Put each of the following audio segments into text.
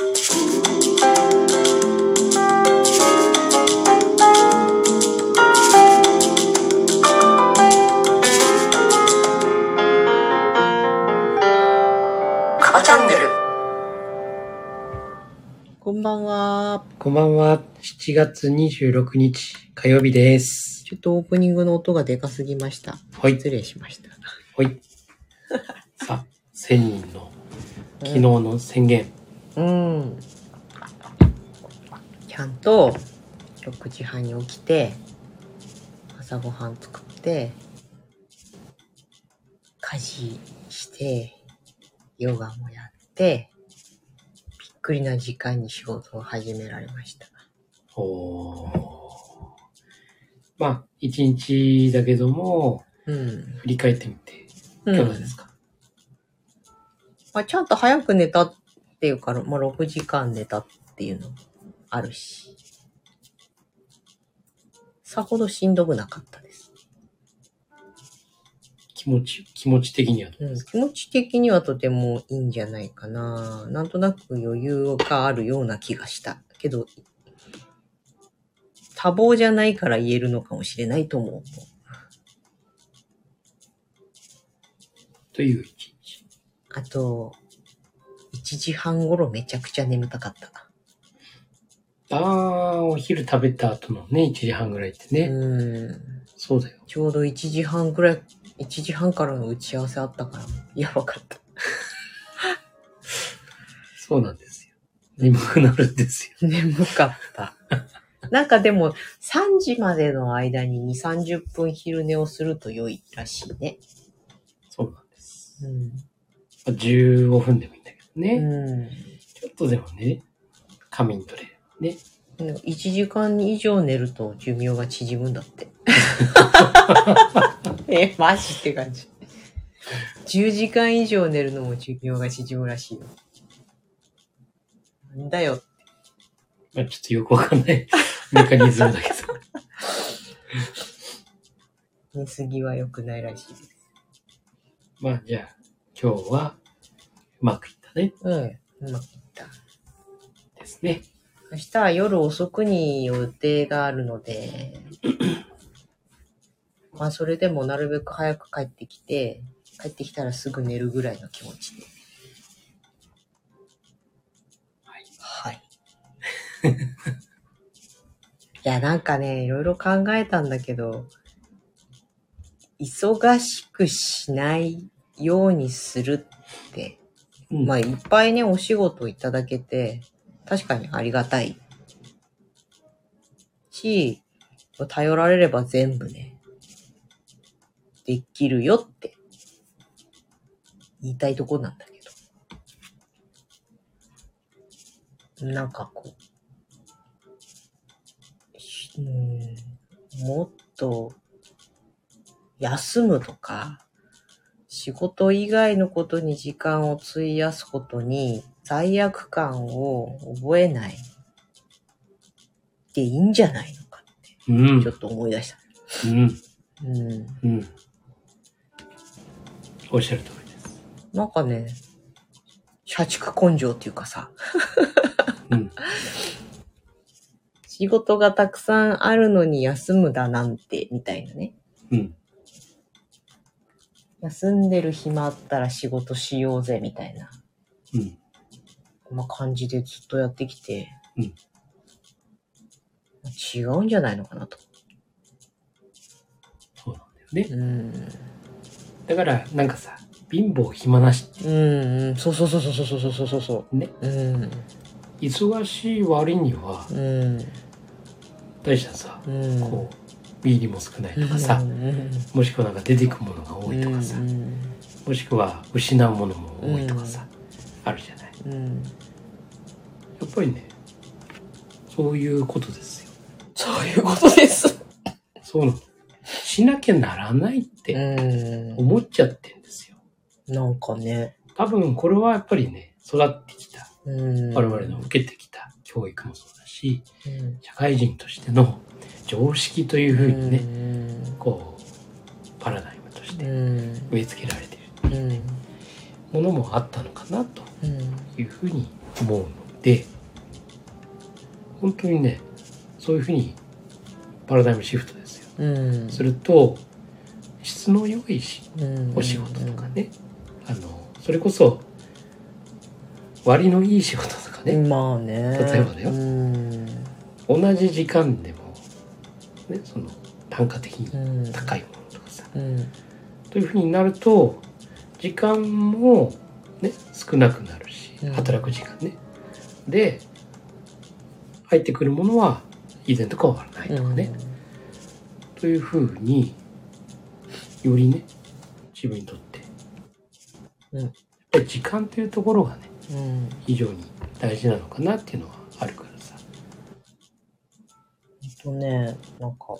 カバチャンネルこんばんは。こんばんは。7月26日火曜日です。ちょっとオープニングの音がでかすぎました。はい。失礼しました。はい。さあ、1000人の昨日の宣言。うん。ちゃんと6時半に起きて、朝ごはん作って、家事して、ヨガもやって、びっくりな時間に仕事を始められました。おーまあ、1日だけども、うん。振り返ってみて、いかがですか、まあ、ちゃんと早く寝たっていうから、まあ、6時間寝たっていうのもあるし、さほどしんどくなかったです。気持ち、気持ち的にはどううん、ですか、気持ち的にはとてもいいんじゃないかな。なんとなく余裕があるような気がした。けど、多忙じゃないから言えるのかもしれないと思う。という一日。あと、1時半頃めちゃくちゃ眠たかった。ああ、お昼食べた後のね、1時半ぐらいってね。うん。そうだよ。ちょうど1時半くらい、1時半からの打ち合わせあったから、やばかった。そうなんですよ。眠くなるんですよ。眠かった。なんかでも、3時までの間に2、30分昼寝をすると良いらしいね。そうなんです。うん。まあ、15分でもいいね。うん。ちょっとでもね、仮眠取れる。ね。1時間以上寝ると寿命が縮むんだって。え、マジって感じ。10時間以上寝るのも寿命が縮むらしいよ。なんだよ。まあ、ちょっとよくわかんない メカニズムだけど。寝すぎは良くないらしいです。まあ、じゃあ、今日は、うまくいったね。うん。うまくいった。ですね。明日は夜遅くに予定があるので、まあそれでもなるべく早く帰ってきて、帰ってきたらすぐ寝るぐらいの気持ちで。はい。はい。いや、なんかね、いろいろ考えたんだけど、忙しくしないようにするって、うんまあいっぱいね、お仕事いただけて、確かにありがたい。し、頼られれば全部ね、できるよって、言いたいとこなんだけど。なんかこう、うん、もっと、休むとか、仕事以外のことに時間を費やすことに罪悪感を覚えないでいいんじゃないのかうんちょ。っと思い出した。うん。うん。うん。おっしゃる通りです。なんかね、社畜根性っていうかさ、うん。仕事がたくさんあるのに休むだなんて、みたいなね。うん。休んでる暇あったら仕事しようぜ、みたいな、うん。まあ、感じでずっとやってきて、うん違うんじゃないのかなと。そうなんだよね。うん。だから、なんかさ、貧乏暇なしってうん、うん、そうそうそうそうそうそうそうそうそね、う。うん。忙しい割には、うん。大したさ、うん。こう、ビーリも少ないとかさう、んもしくはなんか出てくものが多いとかさう、ん。もしくは失うものも多いとかさ、あるじゃない。うん。やっぱりね、そういうことですよ。そういうことです。そうなの。しなきゃならないってうん。思っちゃってんですよ。なんかね。多分これはやっぱりね、育ってきた、うん。我々の受けてきた教育もそうだし、うん。社会人としての常識というふうにね、ね。こう、パラダイムとしてうん。植え付けられているうん。ものもあったのかなとうん。いうふうに思うので、本当にね、そういうふうにパラダイムシフトですよ。うん。すると、質の良いしうんお仕事とか。ね、あの、それこそ、割のいい仕事とかね、まあね。例えばだようん。同じ時間でも、ね、その単価的にうん。高いものとかさ、うん。というふうになると時間もね少なくなるしうん。働く時間ね、で入ってくるものは以前と変わらないとかね、というふうによりね自分にとって、うん。やっぱり時間というところがねうん。非常に大事なのかなっていうのはあるからさとね、なんか、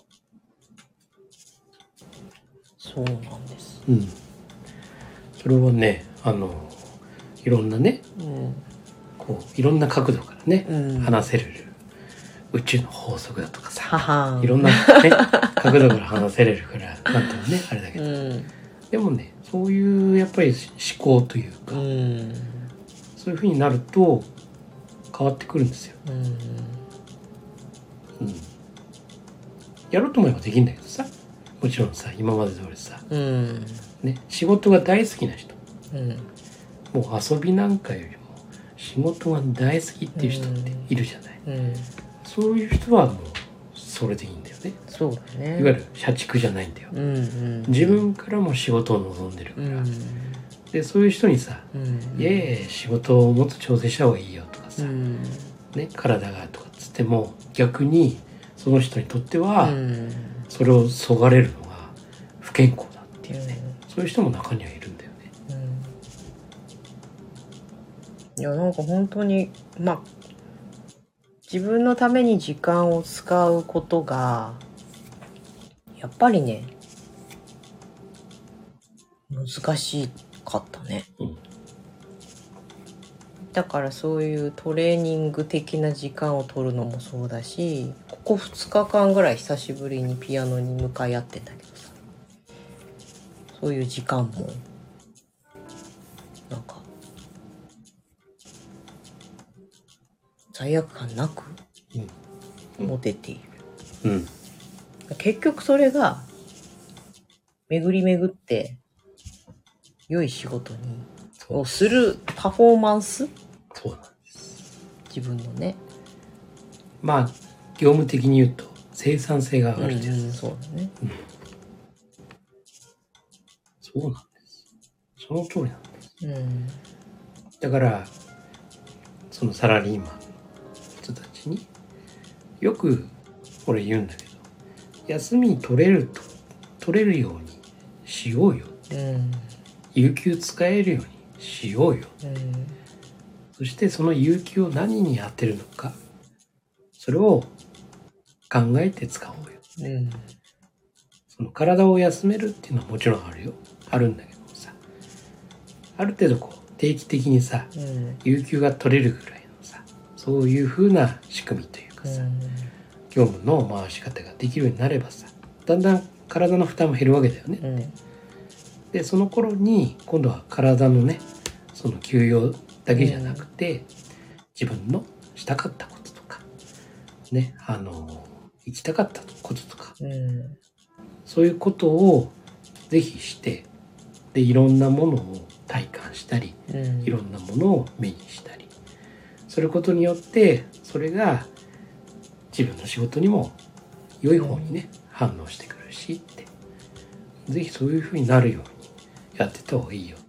そうなんです。うんそれはねあのいろんなねうん。こういろんな角度からね、うん話せる宇宙の法則だとかさ。いろんな、ね、角度から話せれるからなんともね あれだけど、うん。でもねそういうやっぱり思考というか、うん。そういうふうになると変わってくるんですよ、うん。うん、やろうと思えばできるんだけどさもちろんさ今まで通りさ、うん。ね、仕事が大好きな人うん。もう遊びなんかよりも仕事が大好きっていう人っているじゃない、うん。そういう人はもうそれでいいんだよねそうだね。いわゆる社畜じゃないんだようんうん。自分からも仕事を望んでるから、うん。でそういう人にさうん。「いえ仕事をもっと調整した方がいいよ」とかさ、うん。ね、体がとかっつっても逆にその人にとっては、うん。それをそがれるのが不健康だっていうね、そういう人も中にはいるんだよね。いやなんか本当にまあ自分のために時間を使うことがやっぱりね難しかったね、うんだからそういうトレーニング的な時間を取るのもそうだしここ2日間ぐらい久しぶりにピアノに向かい合ってんだけどさ。そういう時間もなんか罪悪感なくうん。持てている、うん。結局それが巡り巡って良い仕事にをするパフォーマンス？そうなん自分のね。まあ業務的に言うと生産性が上がるってやつ、うんそうだね。そうなんです。その通りなんです。うんだからそのサラリーマンの人たちによく俺言うんだけど休み取れると取れるようにしようよ。うん。有給使えるようにしようよ。うん。そしてその有給を何に当てるのか。それを考えて使おうよ。うん。その体を休めるっていうのはもちろんあるよ。あるんだけどもさ。ある程度こう定期的にさうん。有給が取れるぐらいのさそういう風な仕組みというかさ、業務の回し方ができるようになればさだんだん体の負担も減るわけだよね。うんでその頃に今度は体のねその休養だけじゃなくて、自分のしたかったこととかねあの行きたかったこととかうん。そういうことをぜひしてでいろんなものを体感したりうん。いろんなものを目にしたりすることによってそれが自分の仕事にも良い方にね反応してくるしってぜひそういう風になるようにやってた方がいいよ。っ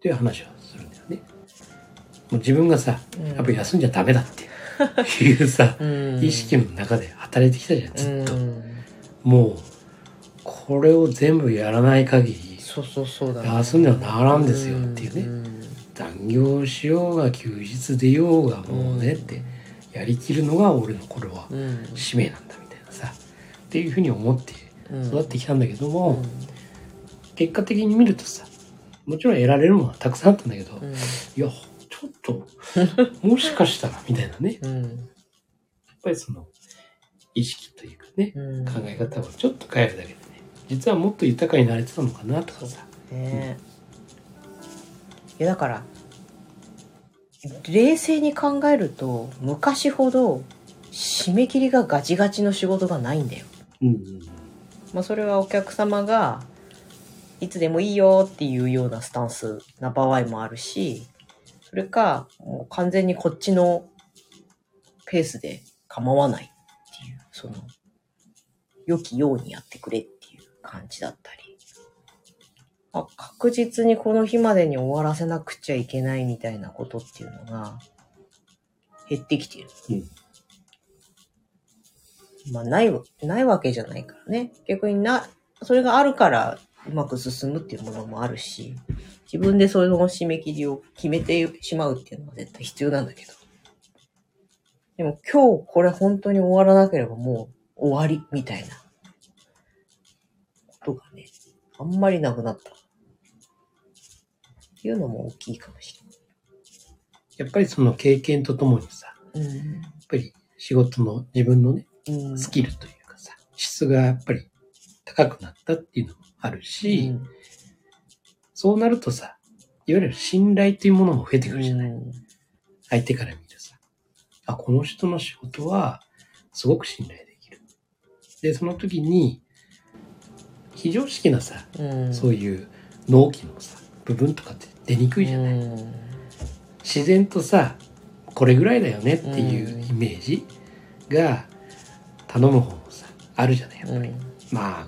ていう話をするんだよね。もう自分がさうん。やっぱ休んじゃダメだっていうさうん。意識の中で働いてきたじゃんずっと。うん。もうこれを全部やらない限りそうそうそうだね。休んではならんですよっていうね。ん。残業しようが休日でようがもうねってやりきるのが俺のこれはうん。使命なんだみたいなさっていうふうに思ってうん育ってきたんだけども、結果的に見るとさもちろん得られるものはたくさんあったんだけど、うん。いやちょっともしかしたらみたいなね。やっうんぱりその意識というかねうん。考え方をちょっと変えるだけでね実はもっと豊かになれてたのかなとかさ。ねいやだから冷静に考えると、昔ほど締め切りがガチガチの仕事がないんだよ。うんうん。まあ、それはお客様が、いつでもいいよっていうようなスタンスな場合もあるし、それか、もう完全にこっちのペースで構わないっていう、その、良きようにやってくれっていう感じだったり。あ確実にこの日までに終わらせなくちゃいけないみたいなことっていうのが減ってきてる。うんまあ、ないわ、ないわけじゃないからね。逆にな、それがあるからうまく進むっていうものもあるし、自分でその締め切りを決めてしまうっていうのは絶対必要なんだけど。でも今日これ本当に終わらなければもう終わりみたいなことがね、あんまりなくなった。っていうのも大きいかもしやっぱりその経験とともにさ、れない。やっぱり仕事の自分のね、うん。うん。スキルというかさ、質がやっぱり高くなったっていうのもあるし、うんそうなるとさ、いわゆる信頼というものも増えてくるじゃない、うん相手から見てさ。あ、この人の仕事はすごく信頼できる。で、その時に、非常識なさ、うん。そういう納期のさ、部分とかって出にくいじゃない、うん自然とさ、これぐらいだよねっていうイメージが頼む方もさ、あるじゃないやっぱり。うんまあ、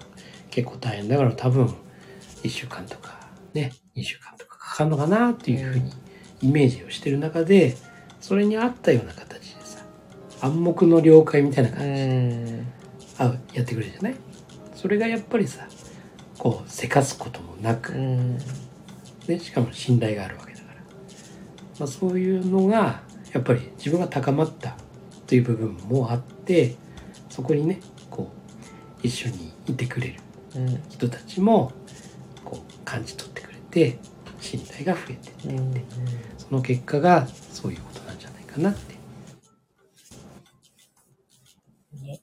結構大変だから多分、1週間とかね、2週間とかかかるのかなっていうふうにイメージをしてる中で、それに合ったような形でさ、暗黙の了解みたいなう感じで、ん。あやってくれるじゃない？それがやっぱりさ、こう、せかすこともなく、うん。で、しかも信頼があるわけだから。まあそういうのが、やっぱり自分が高まったという部分もあって、そこにね、こう、一緒にいてくれるうん。人たちもこう感じ取ってくれて信頼が増えてって。うん。その結果がそういうことなんじゃないかなって。ね。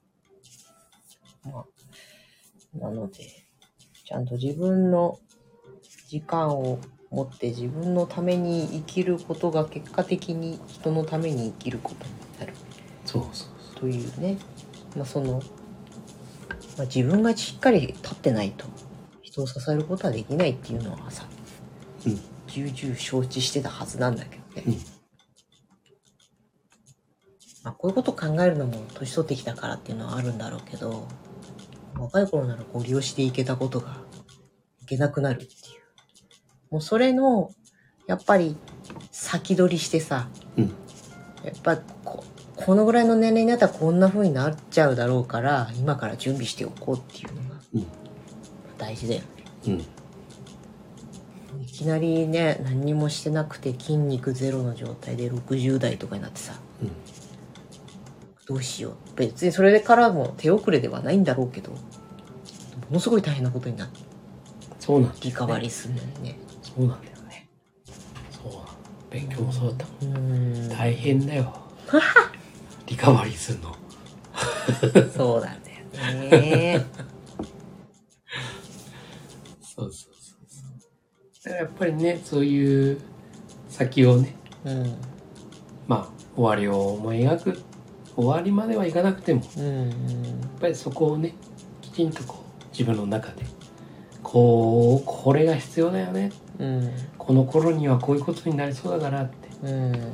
まあ、なので、ちゃんと自分の時間を持って自分のために生きることが結果的に人のために生きることになる。そうそう。というね、まあ、その、まあ、自分がしっかり立ってないと人を支えることはできないっていうのはさ、うん重々承知してたはずなんだけどね。うんまあ、こういうことを考えるのも年取ってきたからっていうのはあるんだろうけど、若い頃ならご利用していけたことがいけなくなるっていう。もうそれの、やっぱり先取りしてさ、うんやっぱここのぐらいの年齢になったらこんな風になっちゃうだろうから、今から準備しておこうっていうのがうん。大事だよね。うん。いきなりね、何にもしてなくて筋肉ゼロの状態で60代とかになってさ、うん。どうしよう。別にそれからも手遅れではないんだろうけど、ものすごい大変なことになって、そうなんだよね。リカバリーするのにね。そうなんだよね。そう勉強もそうだった。ん。大変だよ リカバリーするの？そうなんだよね。そうそうそうそうだからやっぱりねそういう先をねうん。まあ終わりを思い描く終わりまではいかなくてもやうん。っぱりそこをねきちんとこう自分の中でこうこれが必要だよねうん。この頃にはこういうことになりそうだからってうん。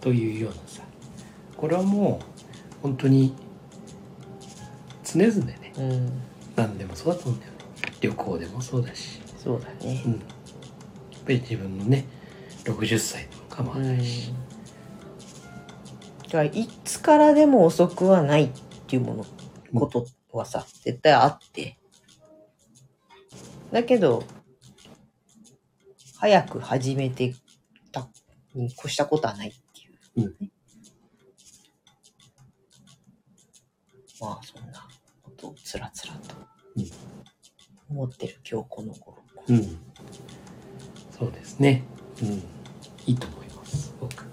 というようなさこれはもう本当に常々ねうん。何でもそうだと思うんだよね。旅行でもそうだし、そうだね。う。ん、やっぱり自分のね60歳でも構わないし、だからいつからでも遅くはないっていうもの、うんことはさ、絶対あって。だけど、早く始めてたに越したことはないっていう、ねまあ、そんなことをつらつらとうん思ってる今日この頃。うん、そうですね、うん、いいと思います僕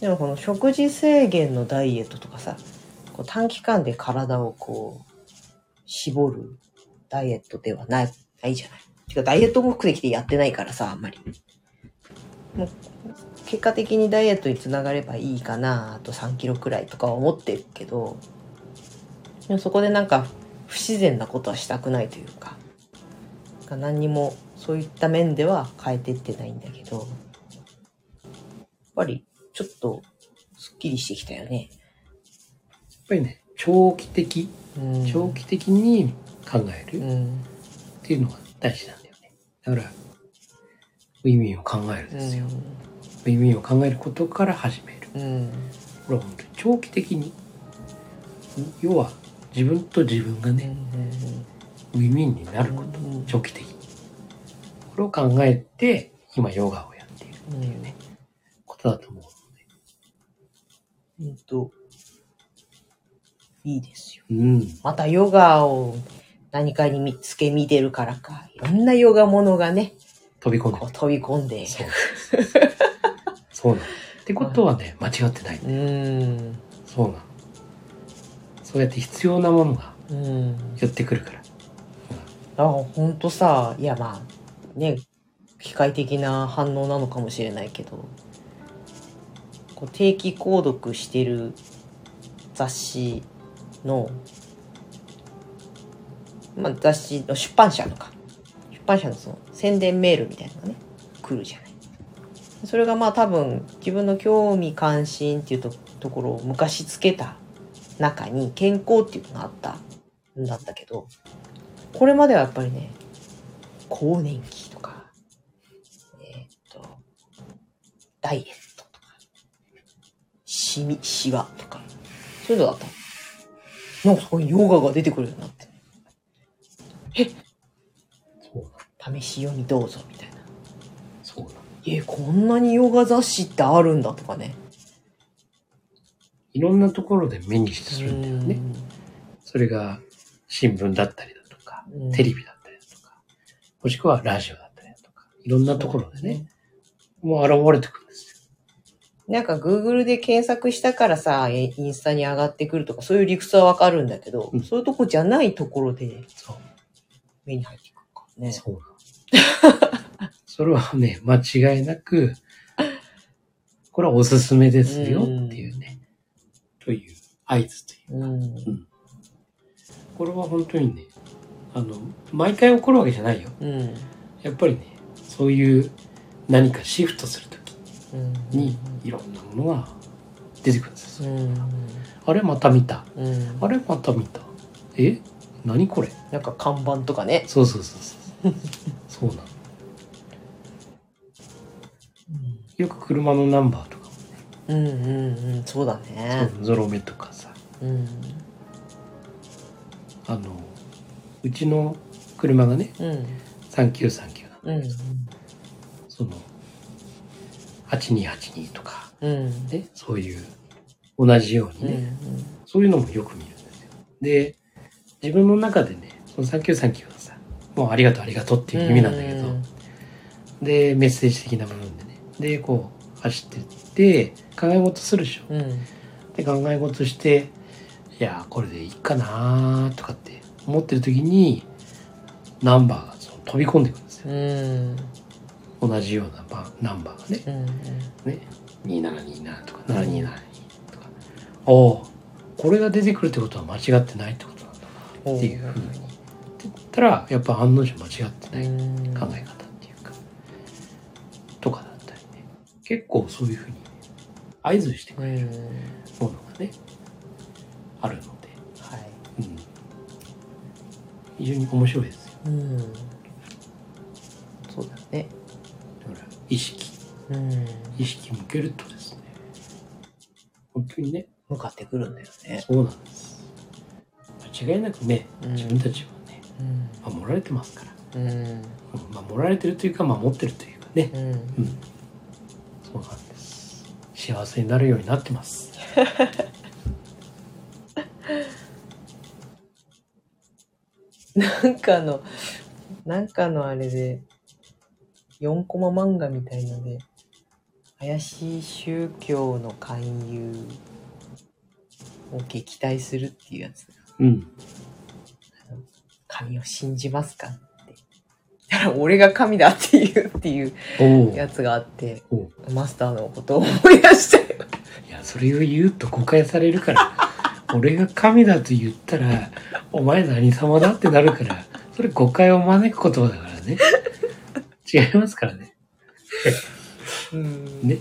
でもこの食事制限のダイエットとかさ、こう短期間で体をこう、絞るダイエットではない、ないじゃない。てかダイエット目的でやってないからさ、あんまり。もう結結果的にダイエットにつながればいいかなあと3キロくらいとかは思ってるけどでもそこでなんか不自然なことはしたくないというか何にもそういった面では変えてってないんだけどやっぱりちょっとすっきりしてきたよね。やっぱりね、長期的、うん、長期的に考えるっうんていうのが大事なんだよね。だから、ウィンウィンを考えるですよ。ウィンウィンを考えることから始める。うんこれは本当に長期的に、要は自分と自分がうんね、ウィンウィンになること、うん長期的に。これを考えて、今ヨガをやっているうんうんことだと思うので。うんといいですよ。うん。またヨガを何かに見つけ見てるからか、いろんなヨガものがね、飛び込んで飛び込んで。そう。そうなの。ってことはね、間違ってない。うん。そうなの。そうやって必要なものがうん。寄ってくるから。あ、ほんとさ、いやまあ、ね、機械的な反応なのかもしれないけど、こう定期購読してる雑誌の、まあ雑誌の出版社のか、出版社のその宣伝メールみたいなのがね、来るじゃない。それがまあ多分自分の興味関心っていうとところを昔つけた中に健康っていうのがあったんだったけど、これまではやっぱりね、更年期とか、えーっと、ダイエットとか、シミ、シワとか、そういうのだったの。なんかそこにヨガが出てくるようになって。そう。試し読みどうぞみたいな。そうなの。え、こんなにヨガ雑誌ってあるんだとかね。いろんなところで目にするんだよね。それが新聞だったりだとか、うんテレビだったりだとか、もしくはラジオだったりだとか、いろんなところでね、もう現れてくるんですなんか Google で検索したからさ、えインスタに上がってくるとか、そういう理屈はわかるんだけど、うんそういうとこじゃないところでよ。そう。目に入ってくるからね。そう。それはね、間違いなく、これはおすすめですよ合図という。うん。これは本当にね、あの、毎回起こるわけじゃないよ。うん。やっぱりね、そういう何かシフトするときうん。にいろんなものが出てくるんですよ。うん。あれまた見た。うん。あれまた見た。え？何これ？なんか看板とかね。そうそうそうそう。そうなの。よく車のナンバーとうんうんうん。そうだね。ゾロ目とかさうん。あのうちの車がねうん。3939なんうん。その8282とかうん。ねそういう同じようにね、うん。そういうのもよく見るんですよで自分の中でねその3939はさもうありがとうありがとうっていう意味なんだけど、でメッセージ的な部分でねでこう走ってって考え事するでしょうん。で考え事していやこれでいいかなとかって思ってる時にナンバーがその飛び込んでくるんですようん。同じようなバナンバーがねうん。ね2727とか7272とかおおこれが出てくるってことは間違ってないってことなんだなっていうふうにって言ったらやっぱ案の定間違ってないうん。考え方っていうかとかだったりね結構そういうふうにね合図してくうん。れるものがねあるので、はい。うん、非常に面白いですようん。そうだね。だから意識うん。意識向けるとですね本当にね向かってくるんだよね。そうなんです間違いなくねうん自分たちはねうん。守られてますから、うん。うん守られてるというか守ってるというかねうん。うんそうなんです幸せになるようになってます。なんかの、なんかのあれで、4コマ漫画みたいので、怪しい宗教の勧誘を撃退するっていうやつ。うん。神を信じますか？ら俺が神だっていうっていうやつがあって、マスターのことを思い出したよ。いや、それを言うと誤解されるから、俺が神だと言ったら、お前何様だってなるから、それ誤解を招く言葉だからね。違いますからね。うん。ね。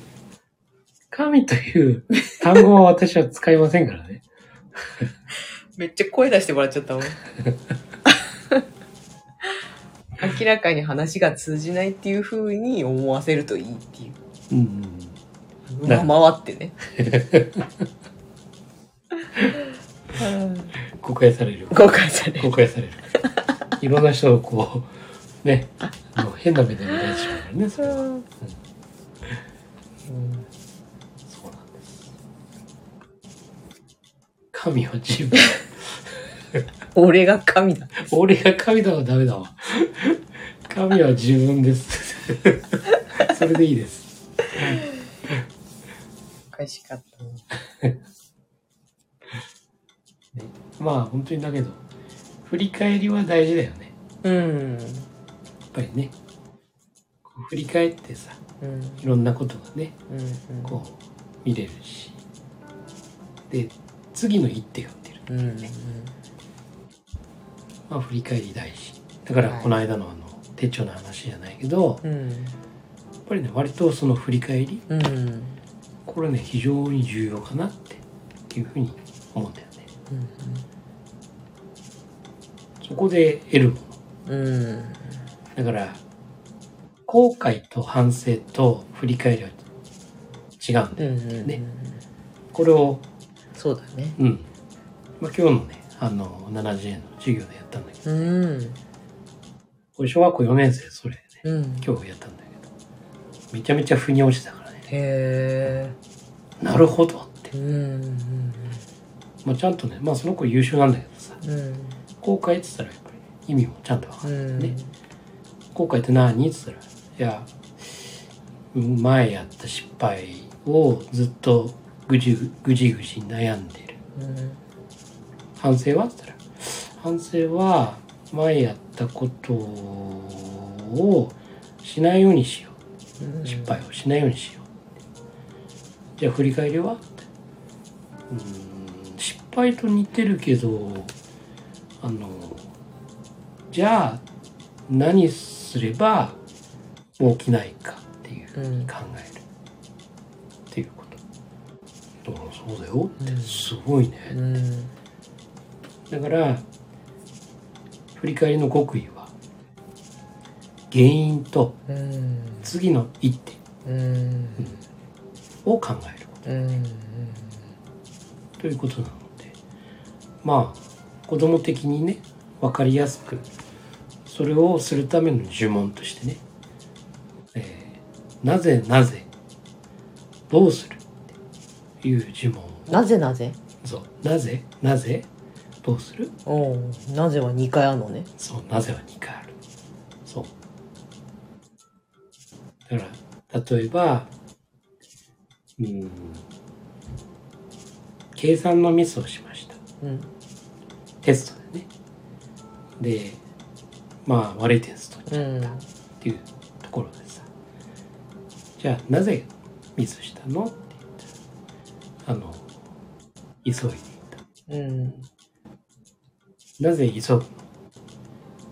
神という単語は私は使いませんからね。めっちゃ声出してもらっちゃったもん。明らかに話が通じないっていう風に思わせるといいっていう。うん。ま回ってね。誤解される。誤解される。誤解される。いろんな人をこう、ね、もう変な目で見られちゃうからね、それは。そうなんです。神は自分。俺が神だ。俺が神だはダメだわ。神は自分です。それでいいです。おかしかったな。まあ本当にだけど、振り返りは大事だよね。うん。やっぱりね。振り返ってさ、うん。いろんなことがね、うん。こう見れるし。で、次の一手が打てる。うん。うん。まあ振り返り大事。だからはいこの間のあの手帳の話じゃないけど、やっうん。ぱりね、割とその振り返り、うん。これね、非常に重要かなっていうふうに思うんだよね。そこで得るもの。うん。だから、後悔と反省と振り返りは違うんだよ。うん。ねこれを、そうだね。うん。まあ、今日のね、あの、70円の授業でやったんだけど、うん。これ小学校4年生それでね、うん。今日やったんだけど、めちゃめちゃ腑に落ちたからね、へなるほどってえ。。うん。まあ、ちゃんとね、まあその子優秀なんだけどさ、うん。後悔って言ったらやっぱり意味もちゃんとわかうる。ん。ね後悔って何って言ったら、いや、うん前やった失敗をずっとぐじぐぐじぐじ悩んでる。うん。反省は？って言ったら、反省は前やったことをしないようにしよう。失敗をしないようにしよう。じゃあ振り返りは？ってうーん失敗と似てるけど、あの、じゃあ何すれば起きないかっていうふうに考える。っていうこと。だからそうだよって、うんすごいね。うん。だから振り返りの極意は原因とうん。次の一手うん。を考えるこうん。とということなのでまあ子供的にね分かりやすくそれをするための呪文としてね、えーなぜなぜどうするっていう呪文をなぜなぜ？そうなぜなぜどうする？おうなぜは2回あるのね。そうなぜは2回ある。そう。だから例えばうん。計算のミスをしました。うん。テストでね。でまあ悪い点数取っちゃったっていうところでさ、じゃあなぜミスしたの？って言ったらあの急いでいた。うん。なぜ急ぐ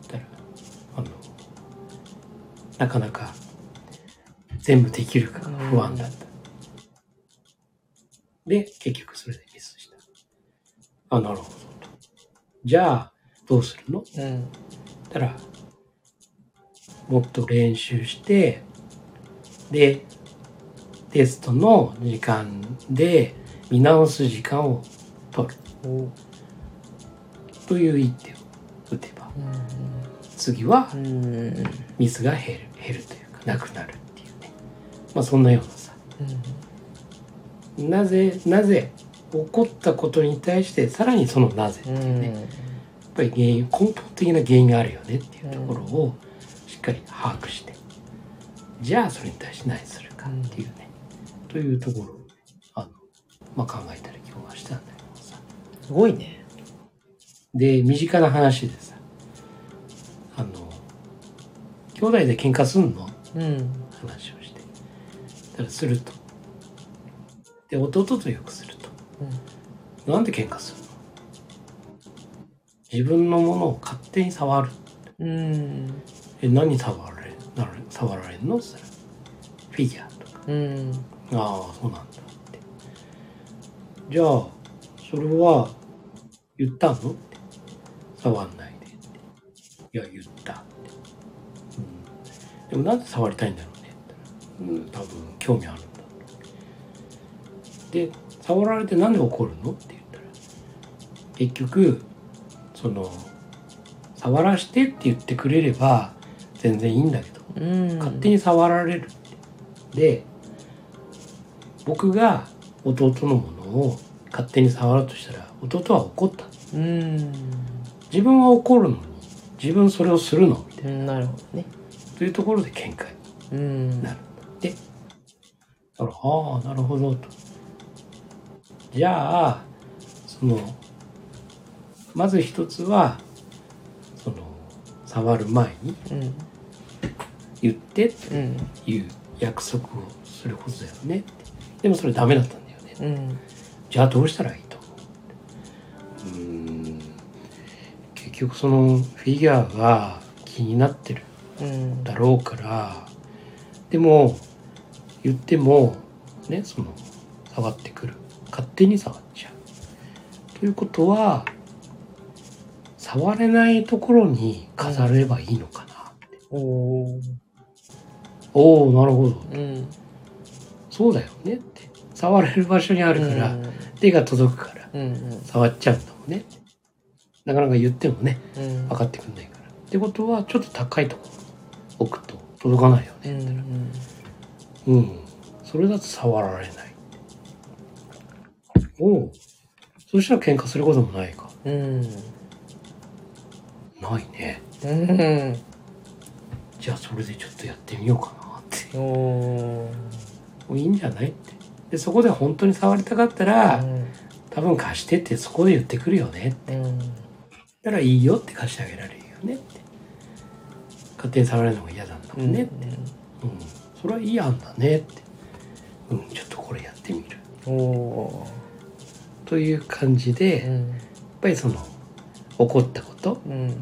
たらあのなかなか全部できるかが不安だった、で結局それでミスした。あなるほどと。じゃあどうするの？うん。たらもっと練習してでテストの時間で見直す時間を取るという一手を打てば次は。ミスが減る減るというかなくなるっていうねまあそんなようなさなぜなぜ起こったことに対してさらにそのなぜっていうね、ん。やっぱり原因根本的な原因があるよねっていうところをしっかり把握して、じゃあそれに対して何するかっていうね、というところをあの、まあ、考えたり今日はしたんだけどさすごいね。で身近な話でさあの兄弟で喧嘩すんの？うん。話をして。たらすると。で弟とよくすると。なんで喧嘩するの？自分のものを勝手に触る。うん。え何触られなら触られんの？って言ったらフィギュアとか。うん。ああそうなんだって。じゃあそれは言ったの？触んないでって。いや言ったって、うん、でもなんで触りたいんだろうね。うん。多分興味あるんだで触られてなんで怒るのって言ったら結局その触らしてって言ってくれれば全然いいんだけどうん。勝手に触られるって。で僕が弟のものを勝手に触ろうとしたら弟は怒った。うん。自分は怒るのに自分それをするのみたいうん。なるほどね。なというところで喧嘩にうん。なるでだからああなるほどとじゃあそのまず一つはその触る前にうん。言ってってうん。いう約束をすることだよねでもそれダメだったんだよねうん。じゃあどうしたらいい局そのフィギュアが気になってるうん。だろうからでも言ってもねその触ってくる勝手に触っちゃうということは触れないところに飾ればいいのかなって、おー。おおなるほどうん。そうだよねって触れる場所にあるから、うん。手が届くからうん。うん。触っちゃうんだもんねなかなか言ってもねうん。分かってくんないからってことはちょっと高いとこ置くと届かないよねうん。うん、それだと触られないおうそしたら喧嘩することもないかうん。ないねうん。じゃあそれでちょっとやってみようかなって。もういいんじゃないってでそこで本当に触りたかったら、うん。多分貸してってそこで言ってくるよねうん。だからいいよって貸してあげられるよねって勝手に触られるのが嫌なんだもんねって、うんそれはいい案だねってうんちょっとこれやってみる。という感じで、やっうん。ぱりその起こったことうん。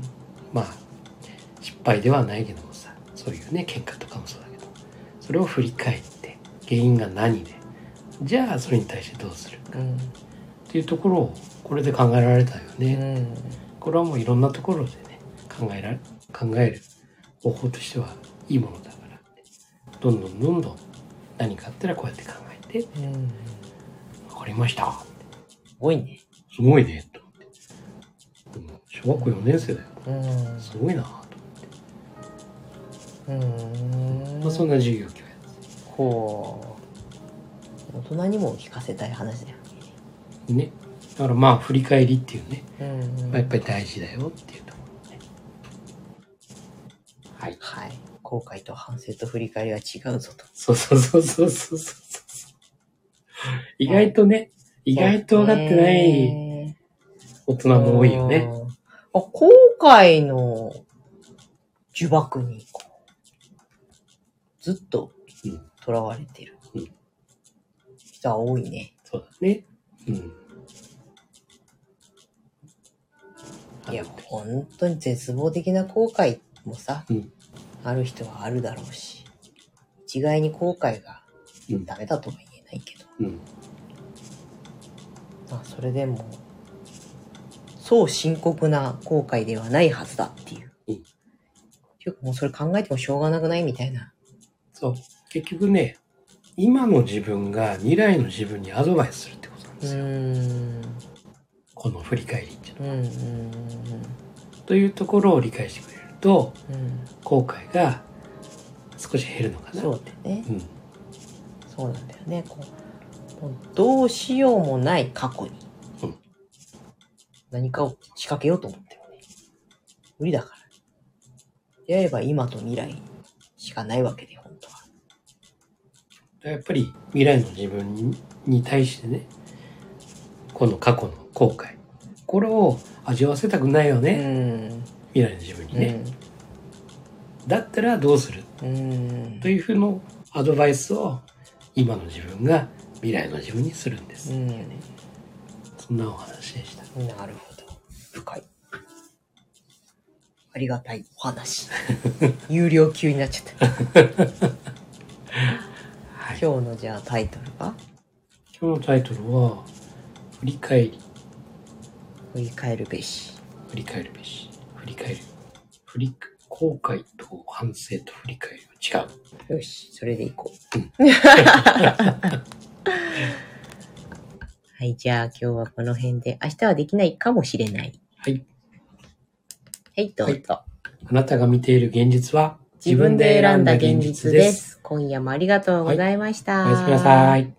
まあ失敗ではないけどもさそういうね喧嘩とかもそうだけどそれを振り返って原因が何でじゃあそれに対してどうするかうん。っていうところをこれで考えられたようね、ん。これはもういろんなところでね考えられ考える方法としてはいいものだからどんどんどんどん何かあったらこうやって考えてうん。「分かりました」すごいね。すごいねと思って、うん小学校4年生だようん。すごいなと思って、うん。まあ、そんな授業今日やほう。大人にも聞かせたい話だよねだからまあ振り返りっていうね、ね。うん。まあ、やっぱり大事だよっていうところねはいはい。後悔と反省と振り返りは違うぞと。そうそうそうそうそうそう意外とね、意外と分かってないい大人も多いよね。。あ、後悔の呪縛にずっとうん囚われてるうん人は多いね。そうだね。うん。いや、本当に絶望的な後悔もさ、うんある人はあるだろうし、一概に後悔がうんダメだとは言えないけど、うん。まあそれでも、そう深刻な後悔ではないはずだっていう。うんっていうかもうそれ考えてもしょうがなくないみたいな。そう。結局ね、今の自分が未来の自分にアドバイスするってことなんうですよ。この振り返りというところを理解してくれると、うんうん。後悔が少し減るのかな。そうだよね。うん。そうなんだよね。こうもうどうしようもない過去にうん何かを仕掛けようと思ってもね、無理だから。であれば今と未来しかないわけで、本当は。やっぱり未来の自分にに対してね、この過去の後悔。これを味わわせたくないようね。ん。未来の自分にね。だったらどうする？うんというふうのアドバイスを今の自分が未来の自分にするんです。うんそんなお話でした。なるほど。深い。ありがたいお話。有料級になっちゃった。はい、今日のじゃあタイトルは？今日のタイトルは、振り返り、振り返るべし。振り返るべし、振り返る。振り、後悔と反省と振り返りは違う。よし、それでいこう。はい、じゃあ今日はこの辺で、明日はできないかもしれない。はい。はい、どうぞ。あなたが見ている現実は自分で選んだ現実です。今夜もありがとうございました。おやすみなさい。